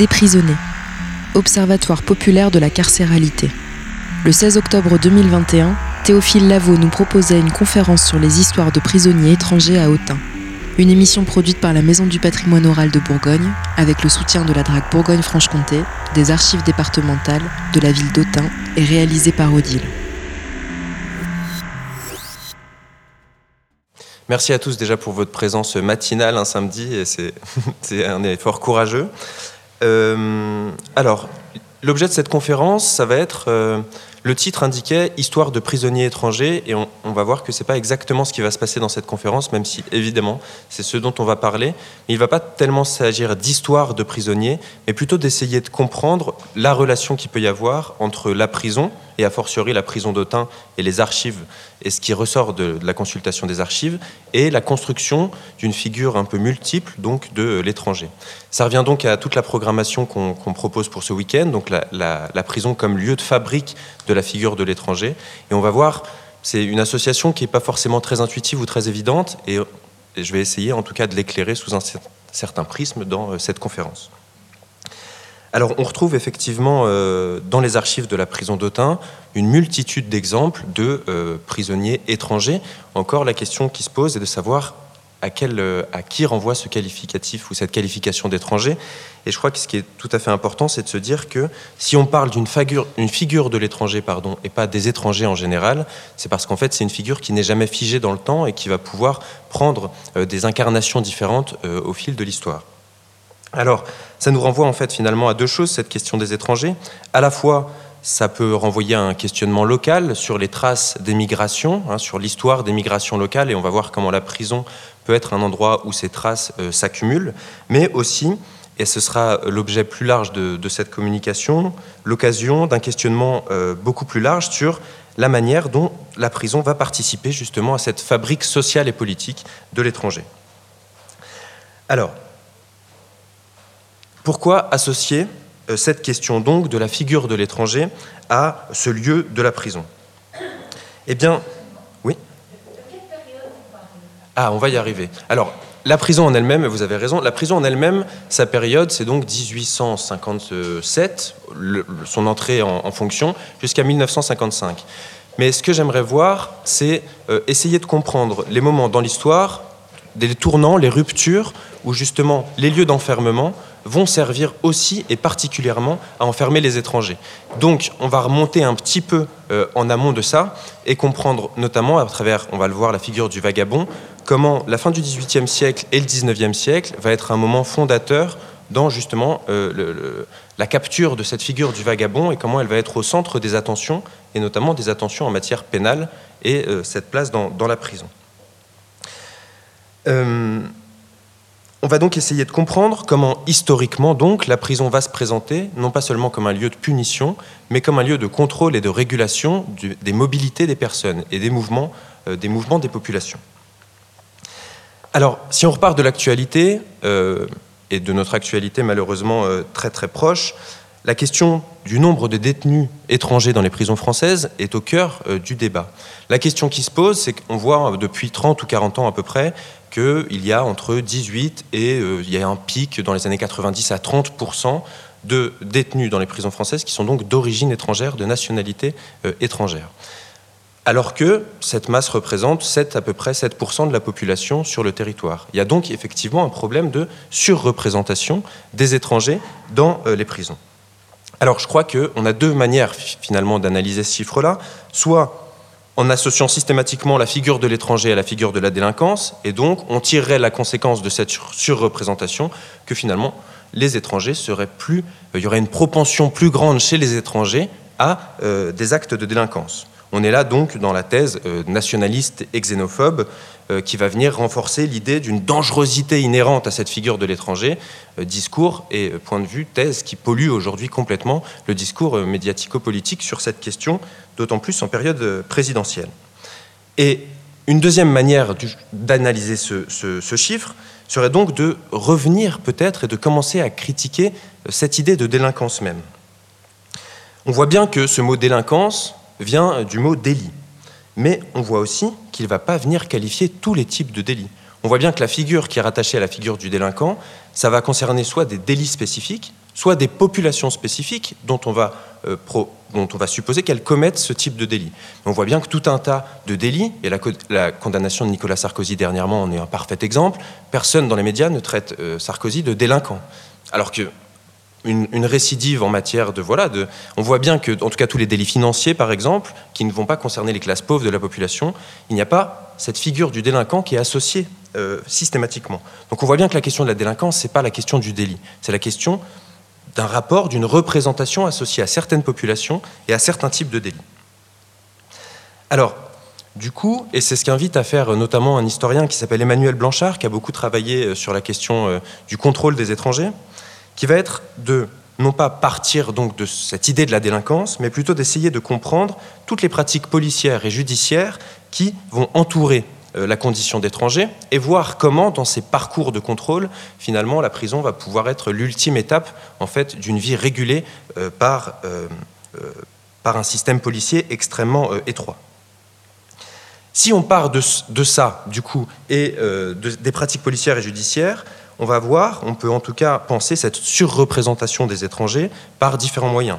Déprisonné, Observatoire populaire de la carcéralité. Le 16 octobre 2021, Théophile Lavaux nous proposait une conférence sur les histoires de prisonniers étrangers à Autun. Une émission produite par la Maison du patrimoine oral de Bourgogne, avec le soutien de la DRAC Bourgogne-Franche-Comté, des archives départementales, de la ville d'Autun et réalisée par Odile. Merci à tous déjà pour votre présence matinale un samedi, c'est un effort courageux. Euh, alors, l'objet de cette conférence, ça va être, euh, le titre indiquait Histoire de prisonniers étrangers, et on, va voir que c'est pas exactement ce qui va se passer dans cette conférence, même si évidemment c'est ce dont on va parler. Il va pas tellement s'agir d'histoire de prisonniers, mais plutôt d'essayer de comprendre la relation qu'il peut y avoir entre la prison, et a fortiori la prison d'Autun et les archives, et ce qui ressort de, la consultation des archives, et la construction d'une figure un peu multiple donc de l'étranger. Ça revient donc à toute la programmation qu'on propose pour ce week-end, donc la, prison comme lieu de fabrique de la figure de l'étranger, et on va voir, c'est une association qui n'est pas forcément très intuitive ou très évidente, et je vais essayer en tout cas de l'éclairer sous un certain prisme dans euh, cette conférence. Alors on retrouve effectivement euh, dans les archives de la prison d'Autun une multitude d'exemples de euh, prisonniers étrangers. Encore la question qui se pose est de savoir euh, à qui renvoie ce qualificatif ou cette qualification d'étranger. Et je crois que ce qui est tout à fait important, c'est de se dire que si on parle d'une figure, figure de l'étranger, pardon, et pas des étrangers en général, c'est parce qu'en fait c'est une figure qui n'est jamais figée dans le temps et qui va pouvoir prendre des incarnations différentes au fil de l'histoire. Alors, ça nous renvoie en fait finalement à deux choses, cette question des étrangers. À la fois, ça peut renvoyer à un questionnement local sur les traces des migrations, hein, sur l'histoire des migrations locales, et on va voir comment la prison peut être un endroit où ces traces euh, s'accumulent, mais aussi, et ce sera l'objet plus large de, cette communication, l'occasion d'un questionnement euh, beaucoup plus large sur la manière dont la prison va participer justement à cette fabrique sociale et politique de l'étranger. Alors, pourquoi associer euh, cette question donc de la figure de l'étranger à ce lieu de la prison? Eh bien, oui. Ah, on va y arriver. Alors, la prison en elle-même, vous avez raison, la prison en elle-même, sa période, c'est donc 1857, son entrée en, fonction, jusqu'à 1955. Mais ce que j'aimerais voir, c'est euh, essayer de comprendre les moments dans l'histoire, des tournants, les ruptures, où justement les lieux d'enfermement vont servir aussi et particulièrement à enfermer les étrangers. Donc on va remonter un petit peu euh, en amont de ça et comprendre notamment à travers, on va le voir, la figure du vagabond, comment la fin du XVIIIe siècle et le XIXe siècle va être un moment fondateur dans justement euh, la capture de cette figure du vagabond et comment elle va être au centre des attentions, et notamment des attentions en matière pénale et euh, cette place dans, dans la prison. On va donc essayer de comprendre comment historiquement la prison va se présenter, non pas seulement comme un lieu de punition, mais comme un lieu de contrôle et de régulation des mobilités des personnes et des mouvements, euh, des mouvements des populations. Alors, si on repart de l'actualité, euh, et de notre actualité malheureusement euh, très très proche, la question du nombre de détenus étrangers dans les prisons françaises est au cœur du débat. La question qui se pose, c'est qu'on voit depuis 30 ou 40 ans à peu près qu'il y a entre 18 et euh, il y a un pic dans les années 90 à 30% de détenus dans les prisons françaises qui sont donc d'origine étrangère, de nationalité euh, étrangère. Alors que cette masse représente 7, à peu près 7% de la population sur le territoire. Il y a donc effectivement un problème de surreprésentation des étrangers dans euh, les prisons. Alors je crois qu'on a deux manières finalement d'analyser ce chiffre-là. Soit en associant systématiquement la figure de l'étranger à la figure de la délinquance, et donc on tirerait la conséquence de cette surreprésentation que finalement les étrangers seraient plus, euh, il y aurait une propension plus grande chez les étrangers à euh, des actes de délinquance. On est là donc dans la thèse euh, nationaliste et xénophobe qui va venir renforcer l'idée d'une dangerosité inhérente à cette figure de l'étranger, euh, discours et point de vue, thèse qui pollue aujourd'hui complètement le discours médiatico-politique sur cette question, d'autant plus en période présidentielle. Et une deuxième manière d'analyser ce, ce, chiffre serait donc de revenir peut-être et de commencer à critiquer cette idée de délinquance même. On voit bien que ce mot délinquance, vient du mot délit. Mais on voit aussi qu'il ne va pas venir qualifier tous les types de délits. On voit bien que la figure qui est rattachée à la figure du délinquant, ça va concerner soit des délits spécifiques, soit des populations spécifiques dont on va, euh, supposer qu'elles commettent ce type de délit. On voit bien que tout un tas de délits, et la, condamnation de Nicolas Sarkozy dernièrement en est un parfait exemple, personne dans les médias ne traite euh, Sarkozy de délinquant. Alors que une, récidive en matière de voilà on voit bien que en tout cas tous les délits financiers par exemple qui ne vont pas concerner les classes pauvres de la population il n'y a pas cette figure du délinquant qui est associée euh, systématiquement. Donc on voit bien que la question de la délinquance c'est pas la question du délit. C'est la question d'un rapport d'une représentation associée à certaines populations et à certains types de délits. Alors du coup, et c'est ce qu'invite à faire notamment un historien qui s'appelle Emmanuel Blanchard, qui a beaucoup travaillé euh, sur la question euh, du contrôle des étrangers, qui va être de non pas partir donc de cette idée de la délinquance, mais plutôt d'essayer de comprendre toutes les pratiques policières et judiciaires qui vont entourer euh, la condition d'étranger et voir comment, dans ces parcours de contrôle, finalement, la prison va pouvoir être l'ultime étape en fait d'une vie régulée euh, par, euh, par un système policier extrêmement étroit. Si on part de, ça, du coup, et des pratiques policières et judiciaires, on va voir, on peut en tout cas penser cette surreprésentation des étrangers par différents moyens.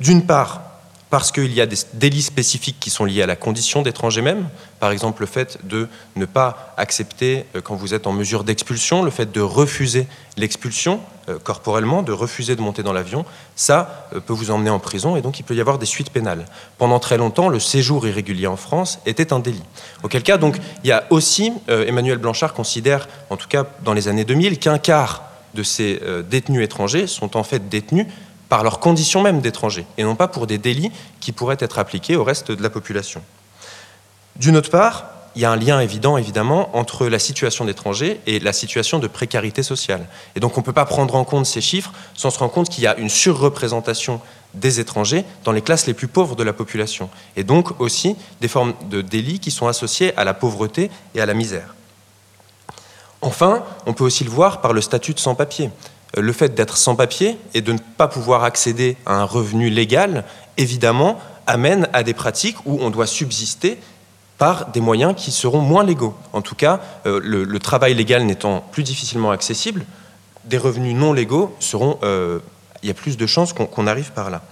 D'une part, parce qu'il y a des délits spécifiques qui sont liés à la condition d'étranger même. Par exemple, le fait de ne pas accepter, euh, quand vous êtes en mesure d'expulsion, le fait de refuser l'expulsion euh, corporellement, de refuser de monter dans l'avion, ça euh, peut vous emmener en prison et donc il peut y avoir des suites pénales. Pendant très longtemps, le séjour irrégulier en France était un délit. Auquel cas, donc, il y a aussi, Emmanuel Blanchard considère, en tout cas dans les années 2000, qu'un quart de ces détenus étrangers sont en fait détenus par leur condition même d'étrangers, et non pas pour des délits qui pourraient être appliqués au reste de la population. D'une autre part, il y a un lien évident, évidemment, entre la situation d'étrangers et la situation de précarité sociale. Et donc on ne peut pas prendre en compte ces chiffres sans se rendre compte qu'il y a une surreprésentation des étrangers dans les classes les plus pauvres de la population. Et donc aussi des formes de délits qui sont associées à la pauvreté et à la misère. Enfin, on peut aussi le voir par le statut de sans-papier le fait d'être sans papier et de ne pas pouvoir accéder à un revenu légal, évidemment, amène à des pratiques où on doit subsister par des moyens qui seront moins légaux. En tout cas, euh, le, travail légal n'étant plus difficilement accessible, des revenus non légaux seront... Euh, il y a plus de chances qu'on arrive par là.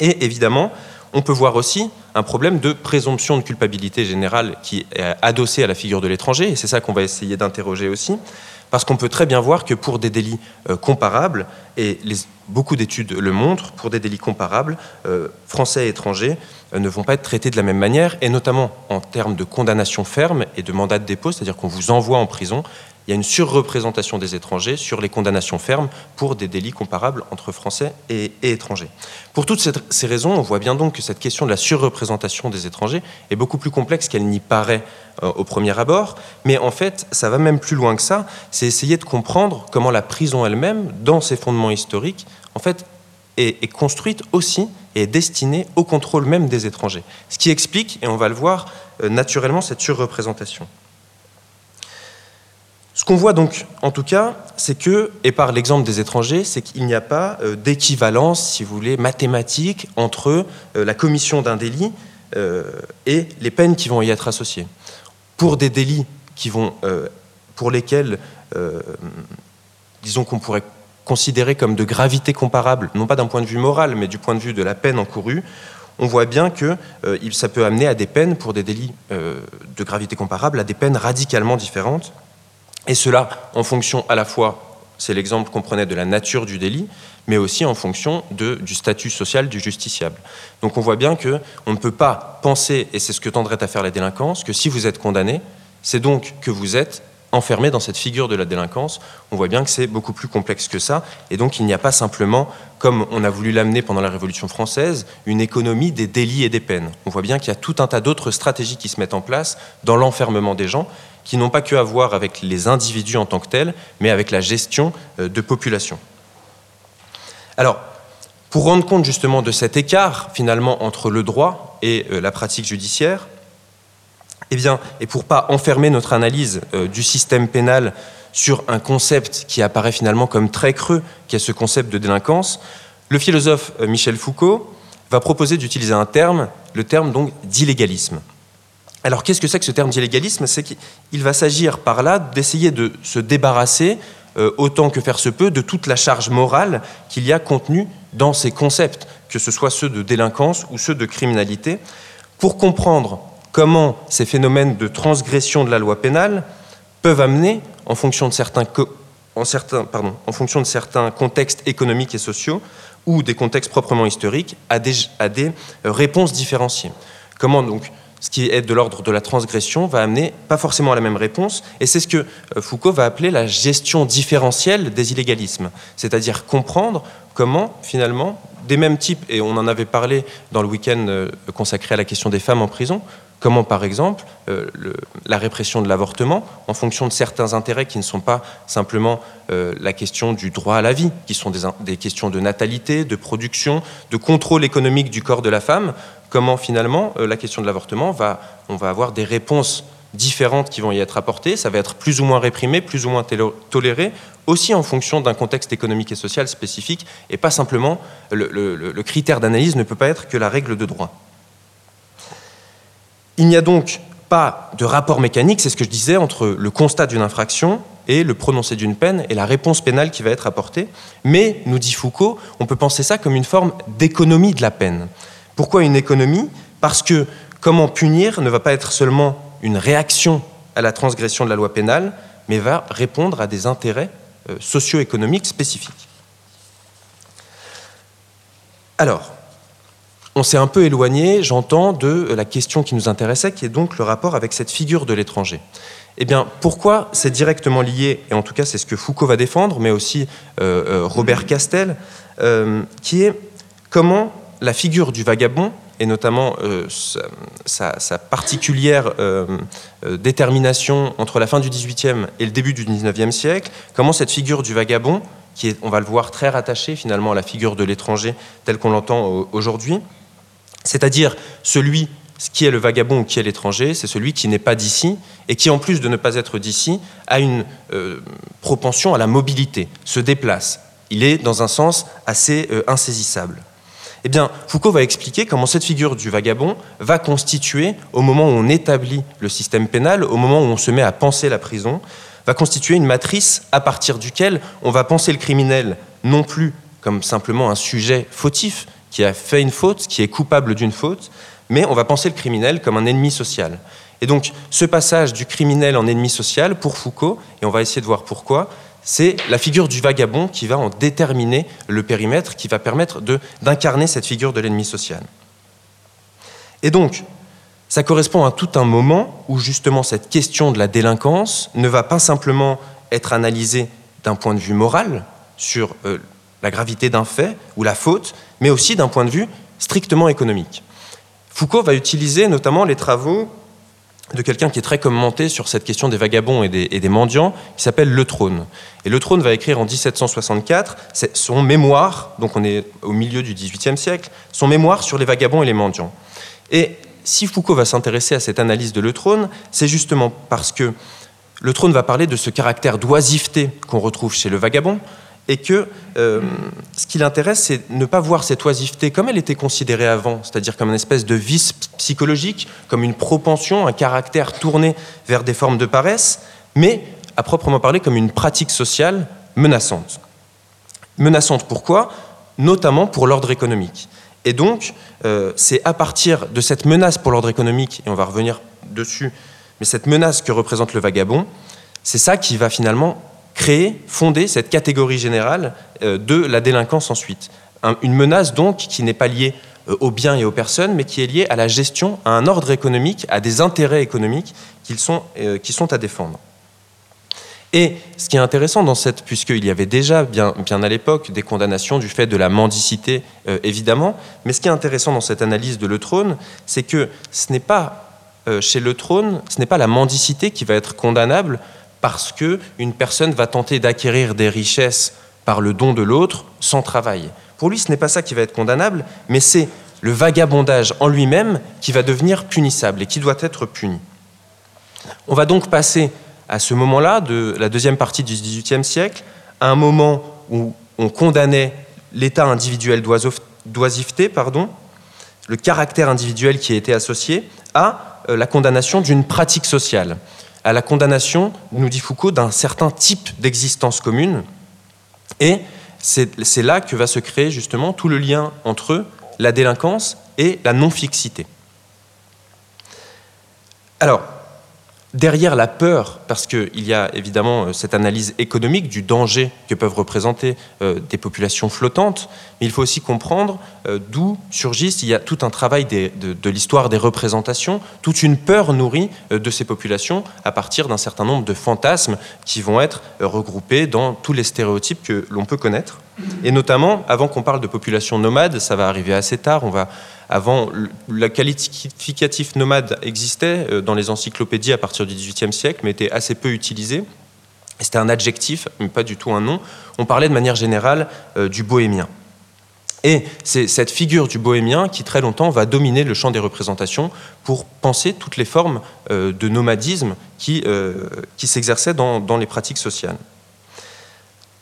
Et évidemment, on peut voir aussi un problème de présomption de culpabilité générale qui est adossé à la figure de l'étranger, et c'est ça qu'on va essayer d'interroger aussi, parce qu'on peut très bien voir que pour des délits euh, comparables, et beaucoup d'études le montrent, pour des délits comparables, euh, français et étrangers euh, ne vont pas être traités de la même manière, et notamment en termes de condamnation ferme et de mandat de dépôt, c'est-à-dire qu'on vous envoie en prison, il y a une surreprésentation des étrangers sur les condamnations fermes pour des délits comparables entre Français et, étrangers. Pour toutes ces raisons, on voit bien donc que cette question de la surreprésentation des étrangers est beaucoup plus complexe qu'elle n'y paraît euh, au premier abord, mais en fait, ça va même plus loin que ça, c'est essayer de comprendre comment la prison elle-même, dans ses fondements historiques, en fait, est, construite aussi et est destinée au contrôle même des étrangers. Ce qui explique, et on va le voir, euh, naturellement cette surreprésentation. Ce qu'on voit donc, en tout cas, c'est que, et par l'exemple des étrangers, c'est qu'il n'y a pas euh, d'équivalence, si vous voulez, mathématique entre euh, la commission d'un délit euh, et les peines qui vont y être associées. Pour des délits qui vont, pour lesquels, disons qu'on pourrait considérer comme de gravité comparable, non pas d'un point de vue moral, mais du point de vue de la peine encourue, on voit bien que ça peut amener à des peines pour des délits de gravité comparable, à des peines radicalement différentes. Et cela en fonction à la fois, c'est l'exemple qu'on prenait de la nature du délit, mais aussi en fonction du statut social du justiciable. Donc on voit bien que on ne peut pas penser, et c'est ce que tendrait à faire la délinquance, que si vous êtes condamné, c'est donc que vous êtes enfermé dans cette figure de la délinquance. On voit bien que c'est beaucoup plus complexe que ça, et donc il n'y a pas simplement, comme on a voulu l'amener pendant la Révolution française, une économie des délits et des peines. On voit bien qu'il y a tout un tas d'autres stratégies qui se mettent en place dans l'enfermement des gens, qui n'ont pas que à voir avec les individus en tant que tels, mais avec la gestion euh, de population. Alors, pour rendre compte justement de cet écart finalement entre le droit et euh, la pratique judiciaire, eh bien, et pour pas enfermer notre analyse euh, du système pénal sur un concept qui apparaît finalement comme très creux, qui est ce concept de délinquance, le philosophe Michel Foucault va proposer d'utiliser un terme, le terme donc d'illégalisme. Alors qu'est-ce que c'est que ce terme d'illégalisme? C'est qu'il va s'agir par là d'essayer de se débarrasser autant que faire se peut, de toute la charge morale qu'il y a contenue dans ces concepts, que ce soit ceux de délinquance ou ceux de criminalité, pour comprendre comment ces phénomènes de transgression de la loi pénale peuvent amener, en fonction de certains, en certains, pardon, en fonction de certains contextes économiques et sociaux ou des contextes proprement historiques, à des, à des euh, réponses différenciées. Comment donc ce qui est de l'ordre de la transgression va amener pas forcément à la même réponse, et c'est ce que euh, Foucault va appeler la gestion différentielle des illégalismes, c'est-à-dire comprendre comment finalement des mêmes types, et on en avait parlé dans le week-end euh, consacré à la question des femmes en prison, Comment, par exemple, euh, la répression de l'avortement, en fonction de certains intérêts qui ne sont pas simplement la question du droit à la vie, qui sont des, questions de natalité, de production, de contrôle économique du corps de la femme, comment finalement euh, la question de l'avortement va, on va avoir des réponses différentes qui vont y être apportées, ça va être plus ou moins réprimé, plus ou moins toléré, aussi en fonction d'un contexte économique et social spécifique, et pas simplement, le critère d'analyse ne peut pas être que la règle de droit. Il n'y a donc pas de rapport mécanique, c'est ce que je disais, entre le constat d'une infraction et le prononcé d'une peine et la réponse pénale qui va être apportée. Mais, nous dit Foucault, on peut penser ça comme une forme d'économie de la peine. Pourquoi une économie? Parce que comment punir ne va pas être seulement une réaction à la transgression de la loi pénale, mais va répondre à des intérêts euh, socio-économiques spécifiques. Alors, on s'est un peu éloigné, j'entends, de la question qui nous intéressait, qui est donc le rapport avec cette figure de l'étranger. Eh bien, pourquoi c'est directement lié, et en tout cas c'est ce que Foucault va défendre, mais aussi euh, euh, Robert Castel, euh, qui est comment la figure du vagabond, et notamment sa, sa, particulière détermination entre la fin du XVIIIe et le début du XIXe siècle, comment cette figure du vagabond, qui est, on va le voir, très rattachée finalement à la figure de l'étranger telle qu'on l'entend aujourd'hui, c'est-à-dire celui qui est le vagabond ou qui est l'étranger, c'est celui qui n'est pas d'ici et qui, en plus de ne pas être d'ici, a une euh, propension à la mobilité, se déplace. Il est dans un sens assez euh, insaisissable. Eh bien, Foucault va expliquer comment cette figure du vagabond va constituer, au moment où on établit le système pénal, au moment où on se met à penser la prison, va constituer une matrice à partir duquel on va penser le criminel non plus comme simplement un sujet fautif, qui a fait une faute, qui est coupable d'une faute, mais on va penser le criminel comme un ennemi social. Et donc, ce passage du criminel en ennemi social, pour Foucault, et on va essayer de voir pourquoi, c'est la figure du vagabond qui va en déterminer le périmètre, qui va permettre d'incarner cette figure de l'ennemi social. Et donc, ça correspond à tout un moment où justement cette question de la délinquance ne va pas simplement être analysée d'un point de vue moral sur euh, la gravité d'un fait ou la faute, mais aussi d'un point de vue strictement économique. Foucault va utiliser notamment les travaux de quelqu'un qui est très commenté sur cette question des vagabonds et des, mendiants, qui s'appelle Le Trône. Et Le Trône va écrire en 1764 son mémoire, donc on est au milieu du XVIIIe siècle, son mémoire sur les vagabonds et les mendiants. Et si Foucault va s'intéresser à cette analyse de Le Trône, c'est justement parce que Le Trône va parler de ce caractère d'oisiveté qu'on retrouve chez le vagabond, et que euh, ce qui l'intéresse, c'est ne pas voir cette oisiveté comme elle était considérée avant, c'est-à-dire comme une espèce de vice psychologique, comme une propension, un caractère tourné vers des formes de paresse, mais à proprement parler comme une pratique sociale menaçante. Menaçante pourquoi? Notamment pour l'ordre économique. Et donc, euh, c'est à partir de cette menace pour l'ordre économique, et on va revenir dessus, mais cette menace que représente le vagabond, c'est ça qui va finalement créer, fonder cette catégorie générale euh, de la délinquance ensuite. Une menace donc qui n'est pas liée euh, aux biens et aux personnes, mais qui est liée à la gestion, à un ordre économique, à des intérêts économiques qui sont, euh, qui sont à défendre. Et ce qui est intéressant dans cette, puisqu'il y avait déjà bien à l'époque des condamnations du fait de la mendicité, évidemment, mais ce qui est intéressant dans cette analyse de Le Trône, c'est que ce n'est pas chez Le Trône, ce n'est pas la mendicité qui va être condamnable, parce qu'une personne va tenter d'acquérir des richesses par le don de l'autre sans travail. Pour lui, ce n'est pas ça qui va être condamnable, mais c'est le vagabondage en lui-même qui va devenir punissable et qui doit être puni. On va donc passer à ce moment-là, de la deuxième partie du XVIIIe siècle, à un moment où on condamnait l'état individuel d'oisiveté, pardon, le caractère individuel qui était associé, à euh, la condamnation d'une pratique sociale. À la condamnation, nous dit Foucault, d'un certain type d'existence commune. Et c'est là que va se créer justement tout le lien entre la délinquance et la non-fixité. Alors, derrière la peur, parce qu'il y a évidemment euh, cette analyse économique du danger que peuvent représenter euh, des populations flottantes, mais il faut aussi comprendre euh, d'où surgissent, il y a tout un travail de, de l'histoire des représentations, toute une peur nourrie de ces populations à partir d'un certain nombre de fantasmes qui vont être regroupés dans tous les stéréotypes que l'on peut connaître. Et notamment, avant qu'on parle de population nomade, ça va arriver assez tard, on va avant, le qualificatif nomade existait euh, dans les encyclopédies à partir du XVIIIe siècle, mais était assez peu utilisé. C'était un adjectif, mais pas du tout un nom. On parlait de manière générale euh, du bohémien. Et c'est cette figure du bohémien qui, très longtemps, va dominer le champ des représentations pour penser toutes les formes euh, de nomadisme qui, qui s'exerçaient dans les pratiques sociales.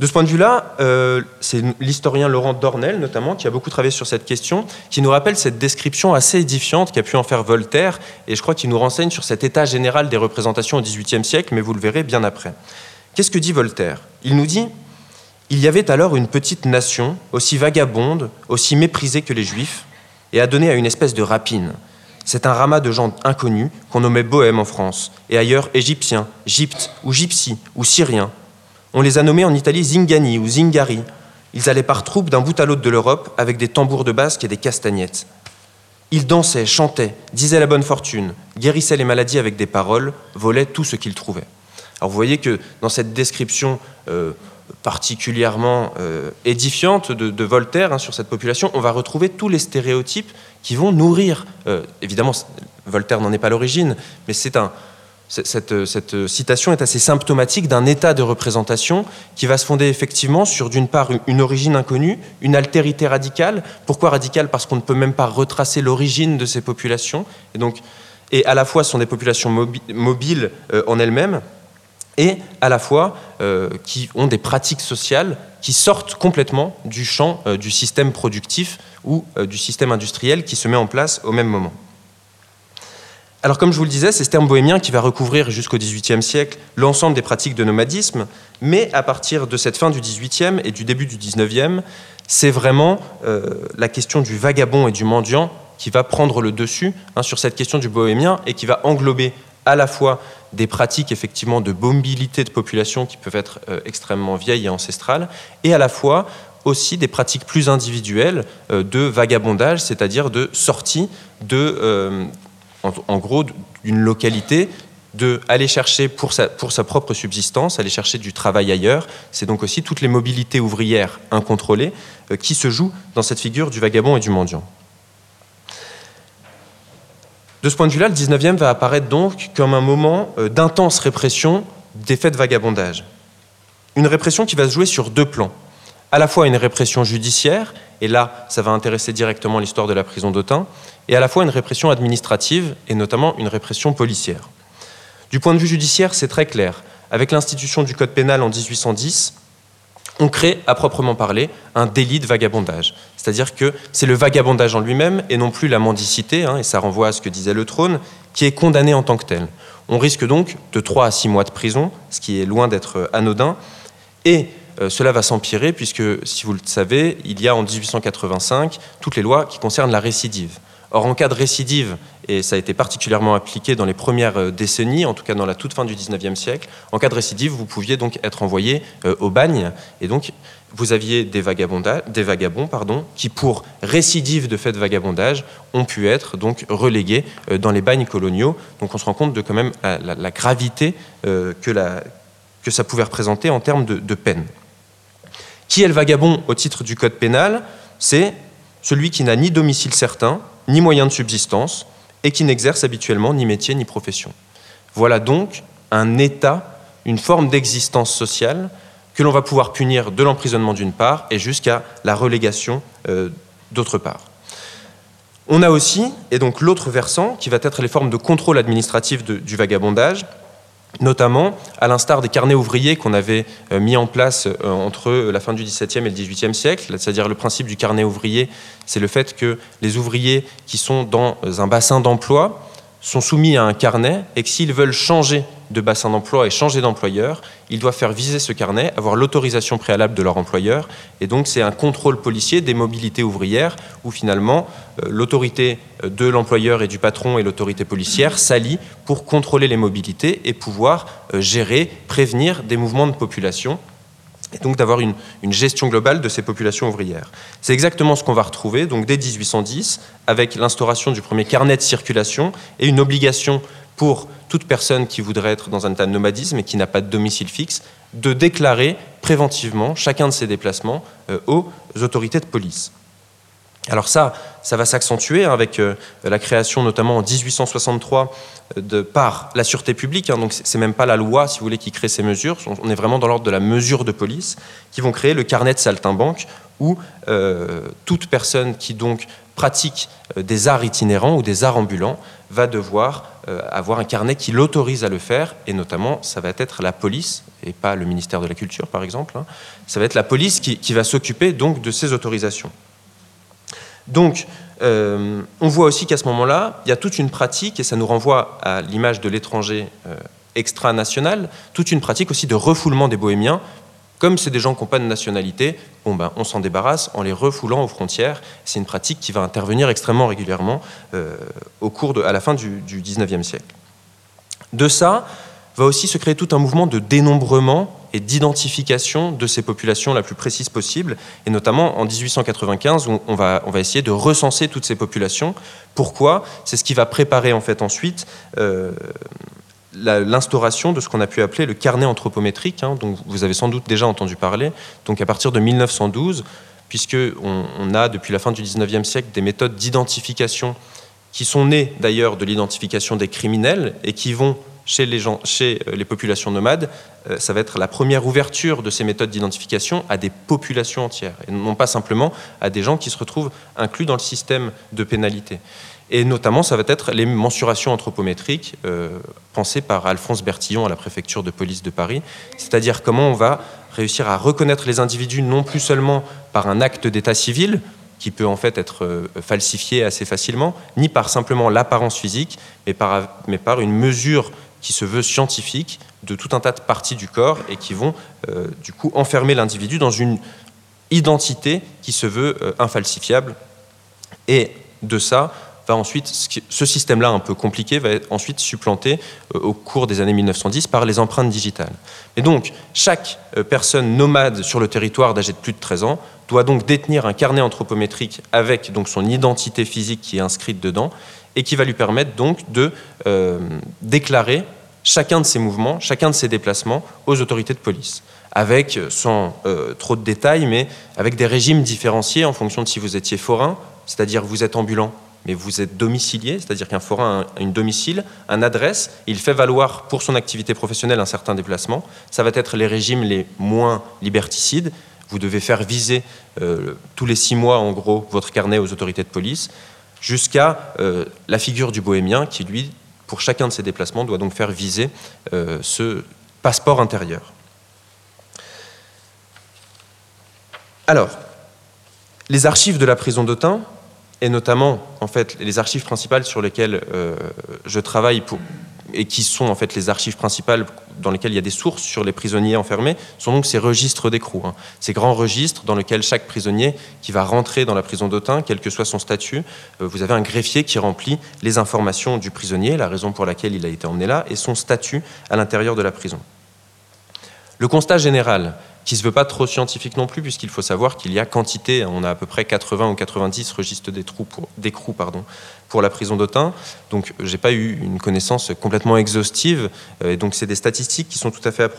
De ce point de vue-là, euh, c'est l'historien Laurent Dornel, notamment, qui a beaucoup travaillé sur cette question, qui nous rappelle cette description assez édifiante qu'a pu en faire Voltaire, et je crois qu'il nous renseigne sur cet état général des représentations au XVIIIe siècle, mais vous le verrez bien après. Qu'est-ce que dit Voltaire? Il nous dit Il y avait alors une petite nation, aussi vagabonde, aussi méprisée que les Juifs, et adonnée à une espèce de rapine. C'est un ramas de gens inconnus qu'on nommait bohème en France, et ailleurs égyptiens, gyptes, ou gypsies, ou syriens, on les a nommés en Italie Zingani ou Zingari. Ils allaient par troupes d'un bout à l'autre de l'Europe avec des tambours de basque et des castagnettes. Ils dansaient, chantaient, disaient la bonne fortune, guérissaient les maladies avec des paroles, volaient tout ce qu'ils trouvaient. Alors vous voyez que dans cette description euh, particulièrement euh, édifiante de, Voltaire hein, sur cette population, on va retrouver tous les stéréotypes qui vont nourrir, euh, évidemment Voltaire n'en est pas l'origine, mais c'est un, cette, citation est assez symptomatique d'un état de représentation qui va se fonder effectivement sur, d'une part, une origine inconnue, une altérité radicale. Pourquoi radicale? Parce qu'on ne peut même pas retracer l'origine de ces populations. Et, donc, et à la fois, ce sont des populations mobiles euh, en elles-mêmes, et à la fois euh, qui ont des pratiques sociales qui sortent complètement du champ euh, du système productif ou du système industriel qui se met en place au même moment. Alors comme je vous le disais, c'est ce terme bohémien qui va recouvrir jusqu'au XVIIIe siècle l'ensemble des pratiques de nomadisme, mais à partir de cette fin du XVIIIe et du début du XIXe, c'est vraiment euh, la question du vagabond et du mendiant qui va prendre le dessus hein, sur cette question du bohémien et qui va englober à la fois des pratiques effectivement de mobilité de population qui peuvent être euh, extrêmement vieilles et ancestrales, et à la fois aussi des pratiques plus individuelles euh, de vagabondage, c'est-à-dire de sortie de en, gros, d'une localité de aller chercher pour sa, pour sa propre subsistance, aller chercher du travail ailleurs. C'est donc aussi toutes les mobilités ouvrières incontrôlées euh, qui se jouent dans cette figure du vagabond et du mendiant. De ce point de vue-là, le 19e va apparaître donc comme un moment euh, d'intense répression des faits de vagabondage. Une répression qui va se jouer sur deux plans. À la fois une répression judiciaire, et là, ça va intéresser directement l'histoire de la prison d'Autun, et à la fois une répression administrative et notamment une répression policière. Du point de vue judiciaire, c'est très clair. Avec l'institution du Code pénal en 1810, on crée, à proprement parler, un délit de vagabondage. C'est-à-dire que c'est le vagabondage en lui-même et non plus la mendicité, hein, et ça renvoie à ce que disait le trône, qui est condamné en tant que tel. On risque donc de 3 à 6 mois de prison, ce qui est loin d'être anodin, et cela va s'empirer puisque, si vous le savez, il y a en 1885 toutes les lois qui concernent la récidive. Or, en cas de récidive, et ça a été particulièrement appliqué dans les premières euh, décennies, en tout cas dans la toute fin du 19e siècle, en cas de récidive, vous pouviez donc être envoyé euh, au bagne, et donc vous aviez des, des vagabonds pardon, qui, pour récidive de fait de vagabondage, ont pu être donc relégués euh, dans les bagnes coloniaux. Donc on se rend compte de quand même la, gravité que, ça pouvait représenter en termes de, de peine. Qui est le vagabond au titre du Code pénal C'est celui qui n'a ni domicile certain, ni moyen de subsistance, et qui n'exerce habituellement ni métier ni profession. Voilà donc un état, une forme d'existence sociale que l'on va pouvoir punir de l'emprisonnement d'une part et jusqu'à la relégation euh, d'autre part. On a aussi, et donc l'autre versant, qui va être les formes de contrôle administratif du vagabondage, notamment à l'instar des carnets ouvriers qu'on avait euh, mis en place euh, entre la fin du XVIIe et le XVIIIe siècle, c'est-à-dire le principe du carnet ouvrier, c'est le fait que les ouvriers qui sont dans un bassin d'emploi sont soumis à un carnet et que s'ils veulent changer de bassin d'emploi et changer d'employeur, ils doivent faire viser ce carnet, avoir l'autorisation préalable de leur employeur. Et donc c'est un contrôle policier des mobilités ouvrières où finalement euh, l'autorité de l'employeur et du patron et l'autorité policière s'allient pour contrôler les mobilités et pouvoir euh, gérer, prévenir des mouvements de population et donc d'avoir une, gestion globale de ces populations ouvrières. C'est exactement ce qu'on va retrouver donc dès 1810 avec l'instauration du premier carnet de circulation et une obligation pour toute personne qui voudrait être dans un état de nomadisme et qui n'a pas de domicile fixe de déclarer préventivement chacun de ses déplacements euh, aux autorités de police. Alors ça, ça va s'accentuer avec euh, la création notamment en 1863 euh, de, par la sûreté publique. Hein, donc c'est même pas la loi, si vous voulez, qui crée ces mesures. On est vraiment dans l'ordre de la mesure de police, qui vont créer le carnet de saltimbanque, où euh, toute personne qui donc pratique des arts itinérants ou des arts ambulants va devoir avoir un carnet qui l'autorise à le faire, et notamment ça va être la police et pas le ministère de la Culture par exemple. Hein. ça va être la police qui, qui va s'occuper donc de ces autorisations. Donc, euh, on voit aussi qu'à ce moment-là, il y a toute une pratique, et ça nous renvoie à l'image de l'étranger euh, extra-national, toute une pratique aussi de refoulement des bohémiens. Comme c'est des gens qui n'ont pas de nationalité, bon ben, on s'en débarrasse en les refoulant aux frontières. C'est une pratique qui va intervenir extrêmement régulièrement euh, au cours de, à la fin du, du 19e siècle. De ça, va aussi se créer tout un mouvement de dénombrement et d'identification de ces populations la plus précise possible, et notamment en 1895, où on va, on va essayer de recenser toutes ces populations. Pourquoi? C'est ce qui va préparer en fait ensuite euh, l'instauration de ce qu'on a pu appeler le carnet anthropométrique, hein, dont vous avez sans doute déjà entendu parler. Donc à partir de 1912, puisque on, a depuis la fin du 19e siècle des méthodes d'identification qui sont nées d'ailleurs de l'identification des criminels et qui vont chez les, gens, chez euh, les populations nomades, euh, ça va être la première ouverture de ces méthodes d'identification à des populations entières, et non pas simplement à des gens qui se retrouvent inclus dans le système de pénalité. Et notamment, ça va être les mensurations anthropométriques euh, pensées par Alphonse Bertillon à la préfecture de police de Paris, c'est-à-dire comment on va réussir à reconnaître les individus non plus seulement par un acte d'état civil, qui peut en fait être falsifié assez facilement, ni par simplement l'apparence physique, mais par, mais par une mesure qui se veut scientifique de tout un tas de parties du corps et qui vont euh, du coup enfermer l'individu dans une identité qui se veut euh, infalsifiable. Et de ça, va ensuite, ce système-là un peu compliqué va être ensuite supplanté euh, au cours des années 1910 par les empreintes digitales. Et donc, chaque personne nomade sur le territoire d'âge de plus de 13 ans doit donc détenir un carnet anthropométrique avec donc son identité physique qui est inscrite dedans et qui va lui permettre donc de euh, déclarer chacun de ses mouvements, chacun de ses déplacements aux autorités de police, avec, sans euh, trop de détails, mais avec des régimes différenciés en fonction de si vous étiez forain, c'est-à-dire vous êtes ambulant, mais vous êtes domicilié, c'est-à-dire qu'un forain a une domicile, un adresse, il fait valoir pour son activité professionnelle un certain déplacement. Ça va être les régimes les moins liberticides. Vous devez faire viser euh, tous les six mois, en gros, votre carnet aux autorités de police jusqu'à euh, la figure du bohémien qui, lui, pour chacun de ses déplacements, doit donc faire viser euh, ce passeport intérieur. Alors, les archives de la prison d'Autun, et notamment en fait les archives principales sur lesquelles euh, je travaille pour, et qui sont en fait les archives principales dans lesquelles il y a des sources sur les prisonniers enfermés, sont donc ces registres d'écrou, hein. ces grands registres dans lesquels chaque prisonnier qui va rentrer dans la prison d'Autun, quel que soit son statut, euh, vous avez un greffier qui remplit les informations du prisonnier, la raison pour laquelle il a été emmené là, et son statut à l'intérieur de la prison. Le constat général, qui se veut pas trop scientifique non plus, puisqu'il faut savoir qu'il y a quantité, on a à peu près 80 ou 90 registres d'écrous pour, pour la prison d'Autun. Donc, je n'ai pas eu une connaissance complètement exhaustive. Euh, et donc, c'est des statistiques qui sont tout à fait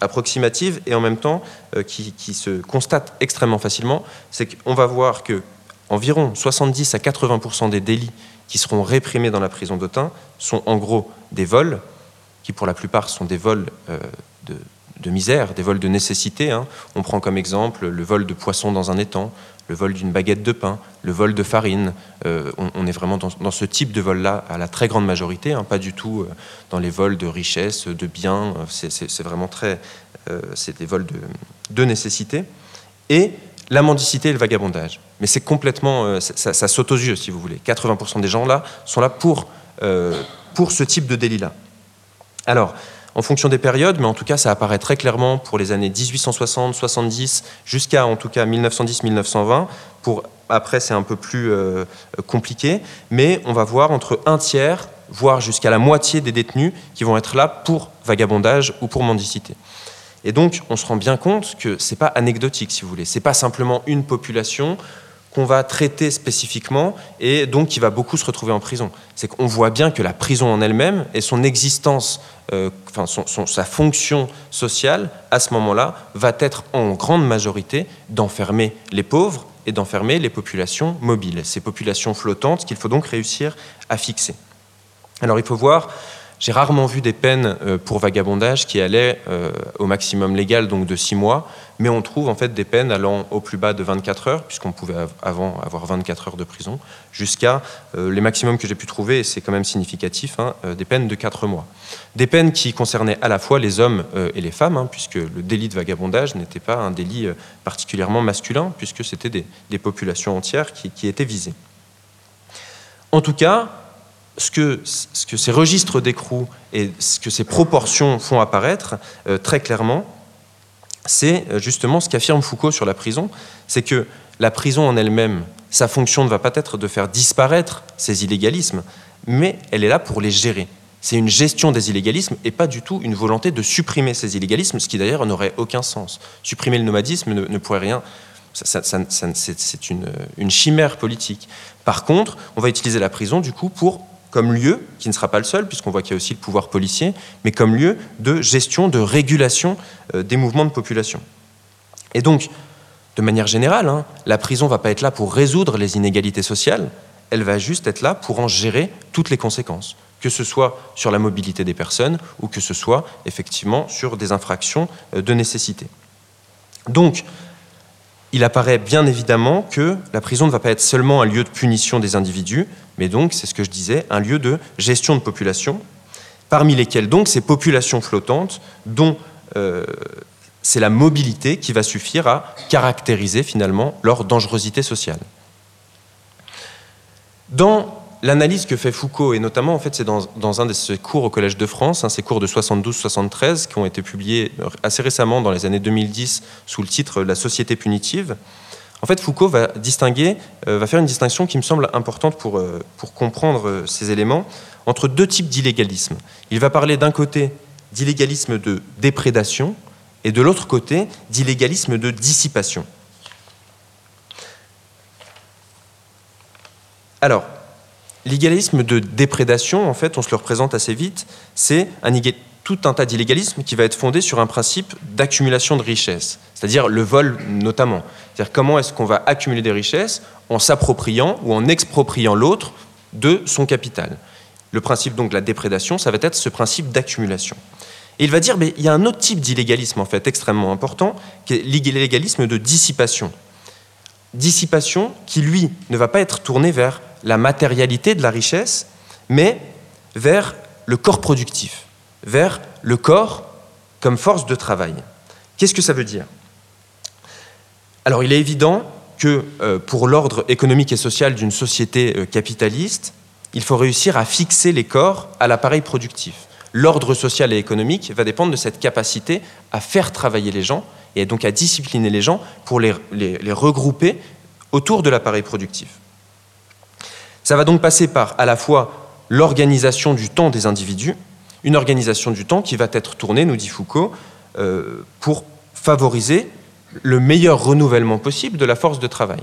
approximatives et en même temps euh, qui, qui se constatent extrêmement facilement. C'est qu'on va voir que environ 70 à 80% des délits qui seront réprimés dans la prison d'Autun sont en gros des vols, qui pour la plupart sont des vols euh, de de misère, des vols de nécessité. Hein. On prend comme exemple le vol de poisson dans un étang, le vol d'une baguette de pain, le vol de farine. Euh, on, est vraiment dans, ce type de vol-là à la très grande majorité, hein, pas du tout euh, dans les vols de richesse, de biens. C'est vraiment très. Euh, c'est des vols de, nécessité. Et la mendicité et le vagabondage. Mais c'est complètement. ça, saute aux yeux, si vous voulez. 80% des gens là sont là pour, pour ce type de délit-là. Alors, en fonction des périodes, mais en tout cas, ça apparaît très clairement pour les années 1860, 70, jusqu'à en tout cas 1910-1920. Pour après, c'est un peu plus euh, compliqué, mais on va voir entre un tiers, voire jusqu'à la moitié des détenus qui vont être là pour vagabondage ou pour mendicité. Et donc, on se rend bien compte que c'est pas anecdotique, si vous voulez. C'est pas simplement une population qu'on va traiter spécifiquement et donc qui va beaucoup se retrouver en prison. C'est qu'on voit bien que la prison en elle-même et son existence, euh, enfin sa fonction sociale à ce moment-là va être en grande majorité d'enfermer les pauvres et d'enfermer les populations mobiles, ces populations flottantes qu'il faut donc réussir à fixer. Alors il faut voir j'ai rarement vu des peines euh, pour vagabondage qui allaient euh, au maximum légal, donc de 6 mois, mais on trouve en fait des peines allant au plus bas de 24 heures, puisqu'on pouvait avant avoir 24 heures de prison, jusqu'à euh, les maximums que j'ai pu trouver, et c'est quand même significatif, hein, des peines de 4 mois. Des peines qui concernaient à la fois les hommes et les femmes, hein, puisque le délit de vagabondage n'était pas un délit particulièrement masculin, puisque c'était des, populations entières qui, qui étaient visées. En tout cas, ce que, ce que ces registres d'écrou et ce que ces proportions font apparaître euh, très clairement, c'est euh, justement ce qu'affirme Foucault sur la prison, c'est que la prison en elle-même, sa fonction ne va pas être de faire disparaître ces illégalismes, mais elle est là pour les gérer. C'est une gestion des illégalismes et pas du tout une volonté de supprimer ces illégalismes, ce qui d'ailleurs n'aurait aucun sens. Supprimer le nomadisme ne, pourrait rien. c'est une chimère politique. Par contre, on va utiliser la prison du coup pour comme lieu, qui ne sera pas le seul, puisqu'on voit qu'il y a aussi le pouvoir policier, mais comme lieu de gestion, de régulation euh, des mouvements de population. Et donc, de manière générale, hein, la prison ne va pas être là pour résoudre les inégalités sociales, elle va juste être là pour en gérer toutes les conséquences, que ce soit sur la mobilité des personnes ou que ce soit effectivement sur des infractions euh, de nécessité. Donc, il apparaît bien évidemment que la prison ne va pas être seulement un lieu de punition des individus, mais donc, c'est ce que je disais, un lieu de gestion de population, parmi lesquelles donc ces populations flottantes dont euh, c'est la mobilité qui va suffire à caractériser finalement leur dangerosité sociale. Dans l'analyse que fait Foucault, et notamment en fait c'est dans, un de ses cours au Collège de France, hein, ces cours de 72-73 qui ont été publiés assez récemment dans les années 2010 sous le titre La société punitive, en fait, Foucault va distinguer, euh, va faire une distinction qui me semble importante pour, euh, pour comprendre euh, ces éléments entre deux types d'illégalisme. Il va parler d'un côté d'illégalisme de déprédation et de l'autre côté d'illégalisme de dissipation. Alors, l'illégalisme de déprédation, en fait, on se le représente assez vite, c'est tout un tas d'illégalisme qui va être fondé sur un principe d'accumulation de richesses, c'est-à-dire le vol notamment. C'est-à-dire comment est-ce qu'on va accumuler des richesses en s'appropriant ou en expropriant l'autre de son capital. Le principe donc de la déprédation, ça va être ce principe d'accumulation. Et il va dire, mais il y a un autre type d'illégalisme en fait extrêmement important, qui est l'illégalisme de dissipation. Dissipation qui, lui, ne va pas être tourné vers la matérialité de la richesse, mais vers le corps productif vers le corps comme force de travail. Qu'est-ce que ça veut dire? Alors il est évident que euh, pour l'ordre économique et social d'une société euh, capitaliste, il faut réussir à fixer les corps à l'appareil productif. L'ordre social et économique va dépendre de cette capacité à faire travailler les gens et donc à discipliner les gens pour les, les regrouper autour de l'appareil productif. Ça va donc passer par à la fois l'organisation du temps des individus, une organisation du temps qui va être tournée, nous dit Foucault, euh, pour favoriser le meilleur renouvellement possible de la force de travail.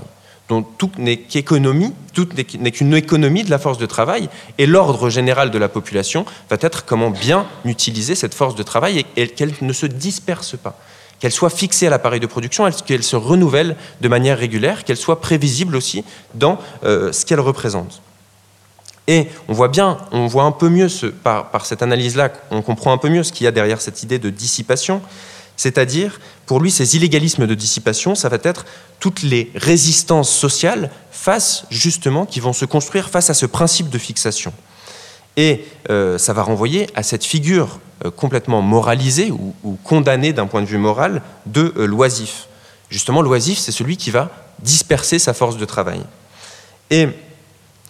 Donc tout n'est qu'économie, tout n'est qu'une économie de la force de travail, et l'ordre général de la population va être comment bien utiliser cette force de travail et, qu'elle ne se disperse pas, qu'elle soit fixée à l'appareil de production, qu'elle se renouvelle de manière régulière, qu'elle soit prévisible aussi dans euh, ce qu'elle représente. Et on voit bien, on voit un peu mieux, par, cette analyse-là, on comprend un peu mieux ce qu'il y a derrière cette idée de dissipation. C'est-à-dire, pour lui, ces illégalismes de dissipation, ça va être toutes les résistances sociales face, justement, qui vont se construire face à ce principe de fixation. Et euh, ça va renvoyer à cette figure euh, complètement moralisée ou, condamnée d'un point de vue moral de euh, l'oisif. Justement, l'oisif, c'est celui qui va disperser sa force de travail. Et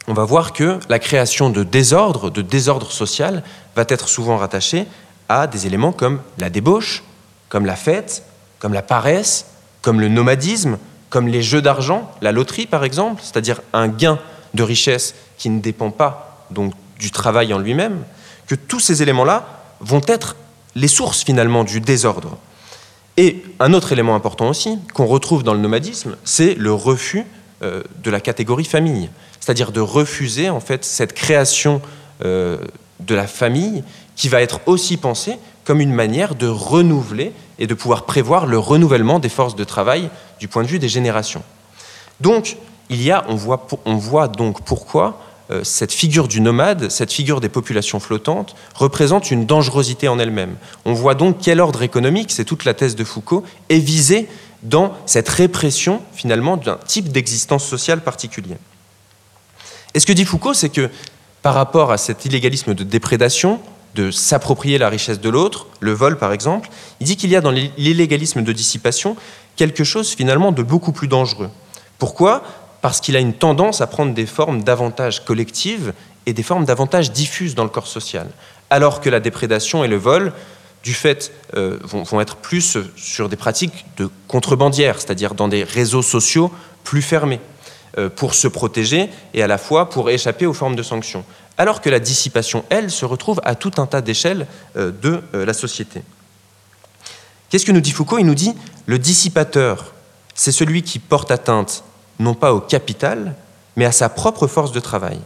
on va voir que la création de désordre, de désordre social, va être souvent rattachée à des éléments comme la débauche, comme la fête, comme la paresse, comme le nomadisme, comme les jeux d'argent, la loterie par exemple, c'est-à-dire un gain de richesse qui ne dépend pas donc du travail en lui-même, que tous ces éléments-là vont être les sources finalement du désordre. Et un autre élément important aussi qu'on retrouve dans le nomadisme, c'est le refus euh, de la catégorie famille, c'est-à-dire de refuser en fait cette création euh, de la famille qui va être aussi pensée comme une manière de renouveler et de pouvoir prévoir le renouvellement des forces de travail du point de vue des générations. Donc, il y a, on voit, on voit donc pourquoi cette figure du nomade, cette figure des populations flottantes, représente une dangerosité en elle-même. On voit donc quel ordre économique, c'est toute la thèse de Foucault, est visé dans cette répression finalement d'un type d'existence sociale particulier. Et ce que dit Foucault, c'est que par rapport à cet illégalisme de déprédation, de s'approprier la richesse de l'autre, le vol par exemple, il dit qu'il y a dans l'illégalisme de dissipation quelque chose finalement de beaucoup plus dangereux. Pourquoi? Parce qu'il a une tendance à prendre des formes davantage collectives et des formes davantage diffuses dans le corps social. Alors que la déprédation et le vol, du fait, euh, vont, être plus sur des pratiques de contrebandières, c'est-à-dire dans des réseaux sociaux plus fermés, euh, pour se protéger et à la fois pour échapper aux formes de sanctions alors que la dissipation, elle, se retrouve à tout un tas d'échelles euh, de la société. Qu'est-ce que nous dit Foucault? Il nous dit le dissipateur, c'est celui qui porte atteinte non pas au capital, mais à sa propre force de travail.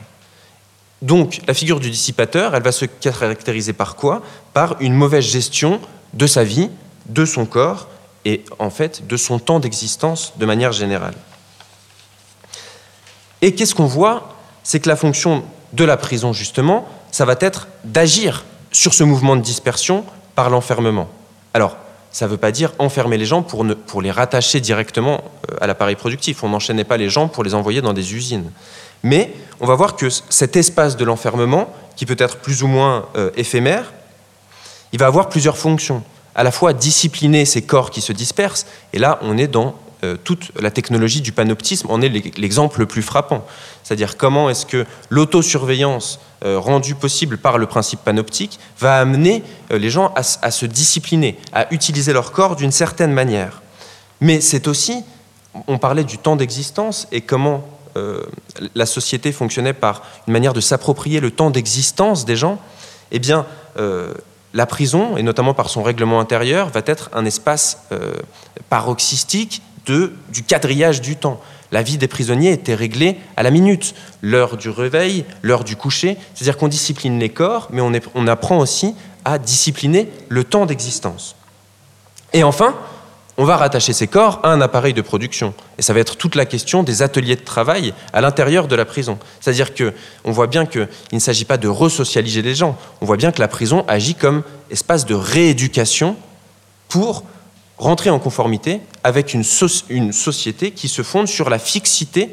Donc la figure du dissipateur, elle va se caractériser par quoi? Par une mauvaise gestion de sa vie, de son corps et en fait de son temps d'existence de manière générale. Et qu'est-ce qu'on voit? C'est que la fonction de la prison, justement, ça va être d'agir sur ce mouvement de dispersion par l'enfermement. Alors, ça ne veut pas dire enfermer les gens pour, les rattacher directement euh, à l'appareil productif. On n'enchaînait pas les gens pour les envoyer dans des usines. Mais on va voir que cet espace de l'enfermement, qui peut être plus ou moins euh, éphémère, il va avoir plusieurs fonctions. À la fois discipliner ces corps qui se dispersent, et là on est dans euh, toute la technologie du panoptisme en est l'exemple le plus frappant. C'est-à-dire comment est-ce que l'autosurveillance euh, rendue possible par le principe panoptique va amener euh, les gens à, se discipliner, à utiliser leur corps d'une certaine manière. Mais c'est aussi, on parlait du temps d'existence et comment la société fonctionnait par une manière de s'approprier le temps d'existence des gens. Eh bien, la prison, et notamment par son règlement intérieur, va être un espace paroxystique du quadrillage du temps. La vie des prisonniers était réglée à la minute, l'heure du réveil, l'heure du coucher, c'est-à-dire qu'on discipline les corps, mais on, apprend aussi à discipliner le temps d'existence. Et enfin, on va rattacher ces corps à un appareil de production. Et ça va être toute la question des ateliers de travail à l'intérieur de la prison. C'est-à-dire que on voit bien qu'il ne s'agit pas de resocialiser les gens. On voit bien que la prison agit comme espace de rééducation pour rentrer en conformité avec une, une société qui se fonde sur la fixité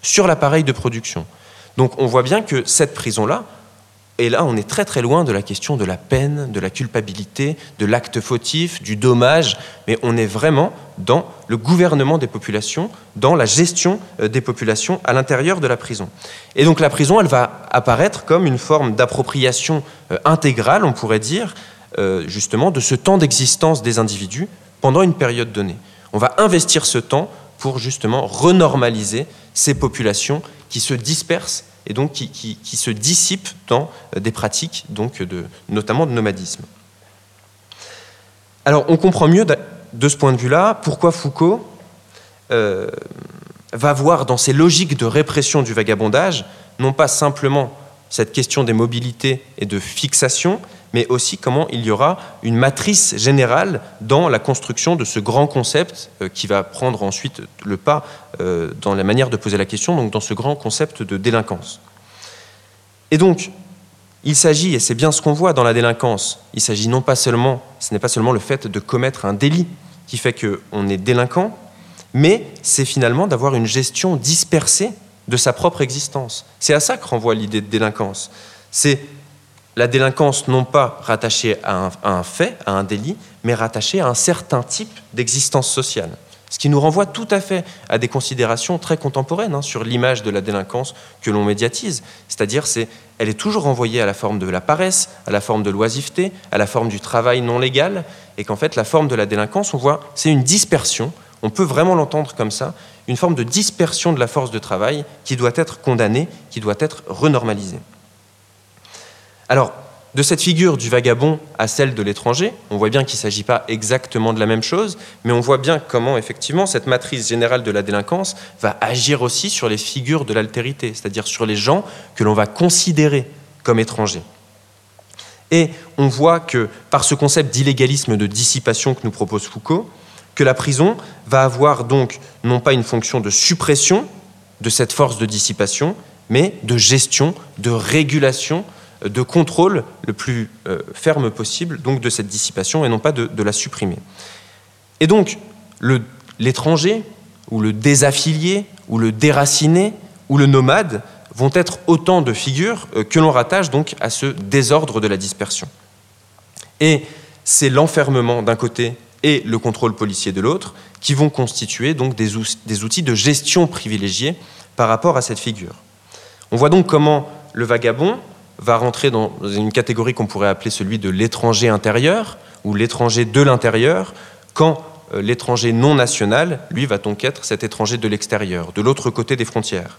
sur l'appareil de production. Donc on voit bien que cette prison-là, et là on est très très loin de la question de la peine, de la culpabilité, de l'acte fautif, du dommage, mais on est vraiment dans le gouvernement des populations, dans la gestion euh, des populations à l'intérieur de la prison. Et donc la prison, elle va apparaître comme une forme d'appropriation euh, intégrale, on pourrait dire, euh, justement, de ce temps d'existence des individus pendant une période donnée. On va investir ce temps pour justement renormaliser ces populations qui se dispersent et donc qui, se dissipent dans euh, des pratiques, donc notamment de nomadisme. Alors on comprend mieux de ce point de vue-là pourquoi Foucault euh, va voir dans ces logiques de répression du vagabondage non pas simplement cette question des mobilités et de fixation, mais aussi comment il y aura une matrice générale dans la construction de ce grand concept euh, qui va prendre ensuite le pas euh, dans la manière de poser la question, donc dans ce grand concept de délinquance. Et donc, il s'agit, et c'est bien ce qu'on voit dans la délinquance, il s'agit non pas seulement, ce n'est pas seulement le fait de commettre un délit qui fait qu'on est délinquant, mais c'est finalement d'avoir une gestion dispersée de sa propre existence. C'est à ça que renvoie l'idée de délinquance. C'est la délinquance non pas rattachée à un, fait, à un délit, mais rattachée à un certain type d'existence sociale. Ce qui nous renvoie tout à fait à des considérations très contemporaines hein, sur l'image de la délinquance que l'on médiatise. C'est-à-dire, c'est, elle est toujours renvoyée à la forme de la paresse, à la forme de l'oisiveté, à la forme du travail non légal, et qu'en fait, la forme de la délinquance, on voit, c'est une dispersion. On peut vraiment l'entendre comme ça, une forme de dispersion de la force de travail qui doit être condamnée, qui doit être renormalisée. Alors, de cette figure du vagabond à celle de l'étranger, on voit bien qu'il ne s'agit pas exactement de la même chose, mais on voit bien comment effectivement cette matrice générale de la délinquance va agir aussi sur les figures de l'altérité, c'est-à-dire sur les gens que l'on va considérer comme étrangers. Et on voit que par ce concept d'illégalisme de dissipation que nous propose Foucault, que la prison va avoir donc non pas une fonction de suppression de cette force de dissipation, mais de gestion, de régulation de contrôle le plus euh, ferme possible donc de cette dissipation et non pas de, la supprimer. Et donc l'étranger ou le désaffilié ou le déraciné ou le nomade vont être autant de figures euh, que l'on rattache donc à ce désordre de la dispersion. Et c'est l'enfermement d'un côté et le contrôle policier de l'autre qui vont constituer donc des outils de gestion privilégiés par rapport à cette figure. On voit donc comment le vagabond va rentrer dans une catégorie qu'on pourrait appeler celui de l'étranger intérieur ou l'étranger de l'intérieur, quand euh, l'étranger non national, lui, va donc être cet étranger de l'extérieur, de l'autre côté des frontières.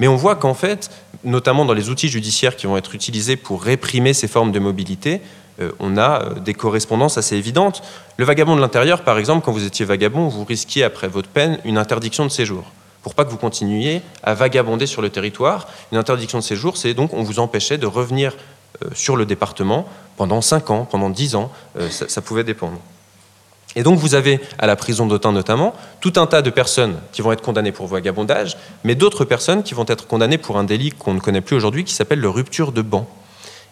Mais on voit qu'en fait, notamment dans les outils judiciaires qui vont être utilisés pour réprimer ces formes de mobilité, euh, on a euh, des correspondances assez évidentes. Le vagabond de l'intérieur, par exemple, quand vous étiez vagabond, vous risquiez, après votre peine, une interdiction de séjour pour pas que vous continuiez à vagabonder sur le territoire. Une interdiction de séjour, c'est donc on vous empêchait de revenir euh, sur le département pendant 5 ans, pendant 10 ans, euh, ça, pouvait dépendre. Et donc vous avez, à la prison d'Autun notamment, tout un tas de personnes qui vont être condamnées pour vagabondage, mais d'autres personnes qui vont être condamnées pour un délit qu'on ne connaît plus aujourd'hui, qui s'appelle le rupture de banc.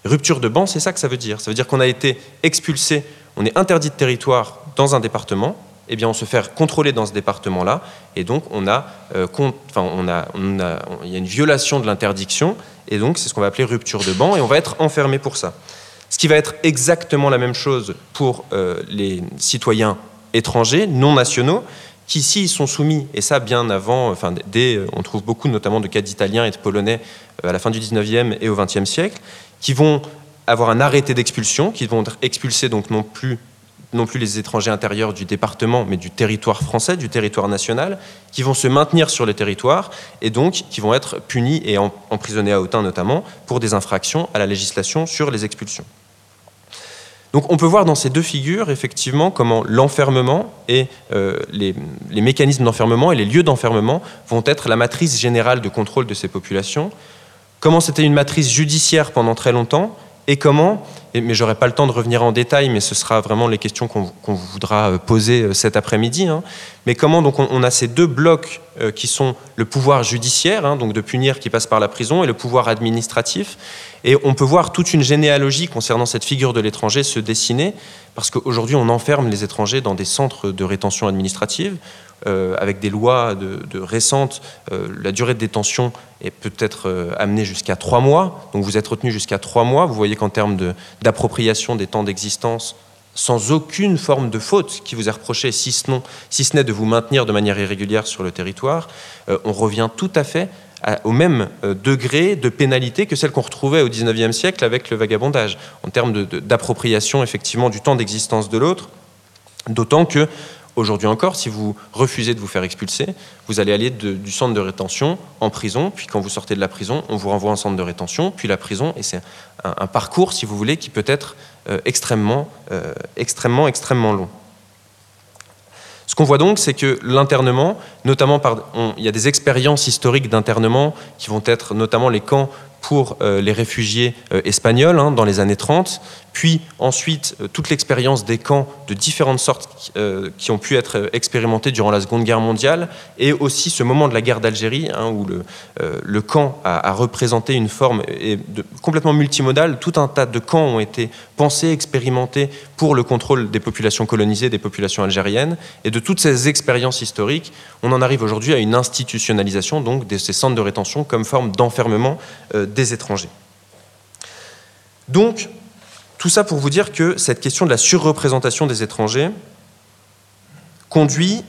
Rupture de banc, c'est ça que ça veut dire. Ça veut dire qu'on a été expulsé, on est interdit de territoire dans un département, eh bien, on se fait contrôler dans ce département-là, et donc on a, euh, on a, il y a une violation de l'interdiction, et donc c'est ce qu'on va appeler rupture de banc, et on va être enfermé pour ça. Ce qui va être exactement la même chose pour euh, les citoyens étrangers, non nationaux, qui ici sont soumis, et ça bien avant, enfin, dès, on trouve beaucoup notamment de cas d'Italiens et de Polonais euh, à la fin du 19e et au 20e siècle, qui vont avoir un arrêté d'expulsion, qui vont être expulsés donc non plus non plus les étrangers intérieurs du département, mais du territoire français, du territoire national, qui vont se maintenir sur le territoire et donc qui vont être punis et emprisonnés à Autun notamment pour des infractions à la législation sur les expulsions. Donc on peut voir dans ces deux figures effectivement comment l'enfermement et euh, les, mécanismes d'enfermement et les lieux d'enfermement vont être la matrice générale de contrôle de ces populations, comment c'était une matrice judiciaire pendant très longtemps et comment, mais j'aurai pas le temps de revenir en détail, mais ce sera vraiment les questions qu'on voudra euh, poser euh, cet après-midi, hein. mais comment donc on, a ces deux blocs euh, qui sont le pouvoir judiciaire, hein, donc de punir qui passe par la prison, et le pouvoir administratif, et on peut voir toute une généalogie concernant cette figure de l'étranger se dessiner, parce qu'aujourd'hui on enferme les étrangers dans des centres de rétention administrative, avec des lois de, récentes, euh, la durée de détention est peut-être euh, amenée jusqu'à trois mois. Donc vous êtes retenu jusqu'à trois mois. Vous voyez qu'en termes d'appropriation des temps d'existence, sans aucune forme de faute qui vous est reprochée, si ce, si ce n'est de vous maintenir de manière irrégulière sur le territoire, on revient tout à fait au même degré de pénalité que celle qu'on retrouvait au XIXe siècle avec le vagabondage, en termes d'appropriation effectivement du temps d'existence de l'autre, d'autant que Aujourd'hui encore, si vous refusez de vous faire expulser, vous allez aller du centre de rétention en prison, puis quand vous sortez de la prison, on vous renvoie en centre de rétention, puis la prison, et c'est un, parcours, si vous voulez, qui peut être euh, extrêmement, euh, extrêmement, extrêmement long. Ce qu'on voit donc, c'est que l'internement, notamment par, il y a des expériences historiques d'internement qui vont être notamment les camps pour euh, les réfugiés espagnols hein, dans les années 30, puis ensuite euh, toute l'expérience des camps de différentes sortes euh, qui ont pu être expérimentés durant la Seconde Guerre mondiale, et aussi ce moment de la guerre d'Algérie, hein, où euh, le camp a, représenté une forme complètement multimodale. Tout un tas de camps ont été pensés, expérimentés pour le contrôle des populations colonisées, des populations algériennes, et de toutes ces expériences historiques, on en arrive aujourd'hui à une institutionnalisation de ces centres de rétention comme forme d'enfermement des étrangers. Donc, tout ça pour vous dire que cette question de la surreprésentation des étrangers conduit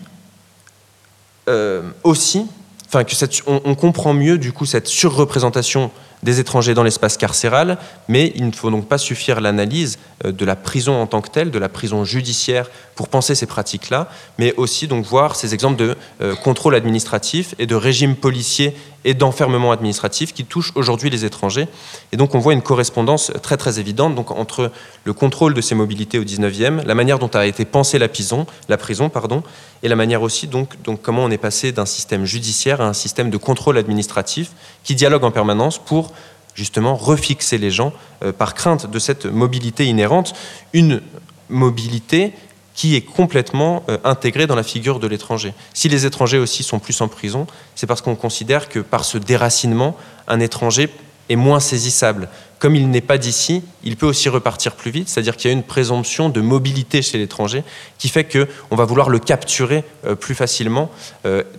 aussi, enfin que on, on, comprend mieux du coup cette surreprésentation des étrangers dans l'espace carcéral, mais il ne faut donc pas suffire l'analyse euh, de la prison en tant que telle, de la prison judiciaire pour penser ces pratiques-là, mais aussi donc voir ces exemples de euh, contrôle administratif et de régime policier et d'enfermement administratif qui touchent aujourd'hui les étrangers. Et donc on voit une correspondance très très évidente donc, entre le contrôle de ces mobilités au 19e, la manière dont a été pensée la prison, la prison pardon, et la manière aussi donc, donc comment on est passé d'un système judiciaire à un système de contrôle administratif qui dialogue en permanence pour justement refixer les gens euh, par crainte de cette mobilité inhérente, une mobilité qui est complètement euh, intégrée dans la figure de l'étranger. Si les étrangers aussi sont plus en prison, c'est parce qu'on considère que par ce déracinement, un étranger est moins saisissable. Comme il n'est pas d'ici, il peut aussi repartir plus vite, c'est-à-dire qu'il y a une présomption de mobilité chez l'étranger qui fait qu'on va vouloir le capturer euh, plus facilement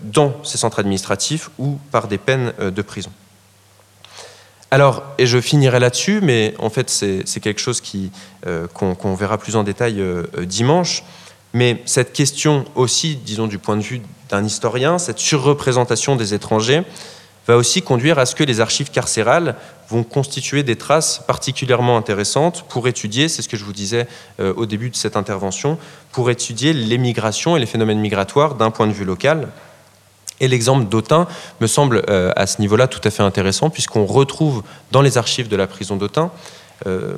dans ces centres administratifs ou par des peines de prison. Alors, et je finirai là-dessus, mais en fait c'est quelque chose euh, qu'on verra plus en détail euh, euh, dimanche. Mais cette question aussi, disons du point de vue d'un historien, cette surreprésentation des étrangers va aussi conduire à ce que les archives carcérales vont constituer des traces particulièrement intéressantes pour étudier, c'est ce que je vous disais au début de cette intervention, pour étudier les migrations et les phénomènes migratoires d'un point de vue local. Et l'exemple d'Autun me semble euh, à ce niveau-là tout à fait intéressant, puisqu'on retrouve dans les archives de la prison d'Autun euh,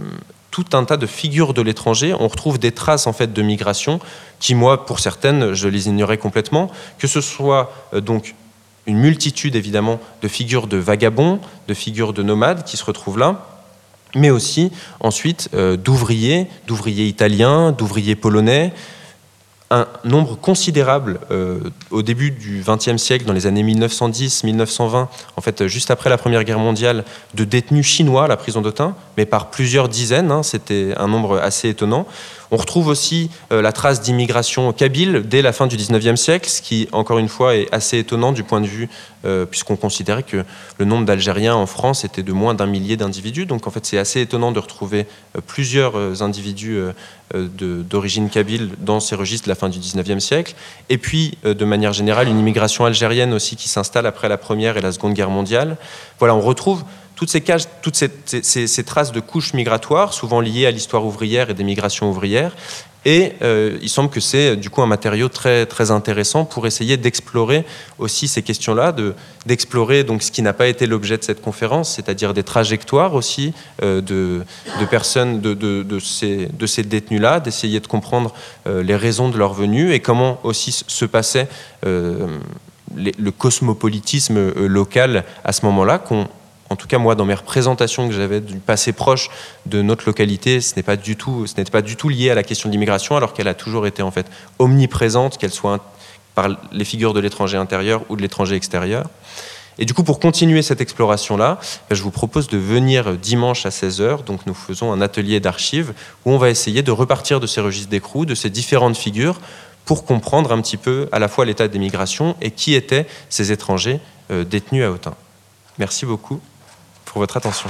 tout un tas de figures de l'étranger. On retrouve des traces en fait de migration qui, moi, pour certaines, je les ignorais complètement. Que ce soit euh, donc une multitude évidemment de figures de vagabonds, de figures de nomades qui se retrouvent là, mais aussi ensuite d'ouvriers, d'ouvriers italiens, d'ouvriers polonais, un nombre considérable euh, au début du XXe siècle, dans les années 1910-1920, en fait, juste après la Première Guerre mondiale, de détenus chinois à la prison d'Autun, mais par plusieurs dizaines, hein, c'était un nombre assez étonnant. On retrouve aussi euh, la trace d'immigration kabyle dès la fin du XIXe siècle, ce qui, encore une fois, est assez étonnant du point de vue, euh, puisqu'on considérait que le nombre d'Algériens en France était de moins d'un millier d'individus. Donc, en fait, c'est assez étonnant de retrouver euh, plusieurs individus d'origine kabyle dans ces registres de la fin du XIXe siècle. Et puis, de manière générale, une immigration algérienne aussi qui s'installe après la Première et la Seconde Guerre mondiale. Voilà, on retrouve toutes ces, traces de couches migratoires, souvent liées à l'histoire ouvrière et des migrations ouvrières. Et euh, il semble que c'est du coup un matériau très, intéressant pour essayer d'explorer aussi ces questions-là, d'explorer ce qui n'a pas été l'objet de cette conférence, c'est-à-dire des trajectoires aussi euh, de, personnes, de, ces, détenus-là, d'essayer de comprendre euh, les raisons de leur venue et comment aussi se passait le cosmopolitisme local à ce moment-là, qu'on en tout cas moi dans mes représentations que j'avais du passé proche de notre localité, ce n'était pas du tout lié à la question de l'immigration, alors qu'elle a toujours été en fait omniprésente, qu'elle soit par les figures de l'étranger intérieur ou de l'étranger extérieur. Et du coup, pour continuer cette exploration-là, ben, je vous propose de venir dimanche à 16h. Donc, nous faisons un atelier d'archives où on va essayer de repartir de ces registres d'écrou, de ces différentes figures, pour comprendre un petit peu à la fois l'état des migrations et qui étaient ces étrangers euh, détenus à Autun. Merci beaucoup pour votre attention.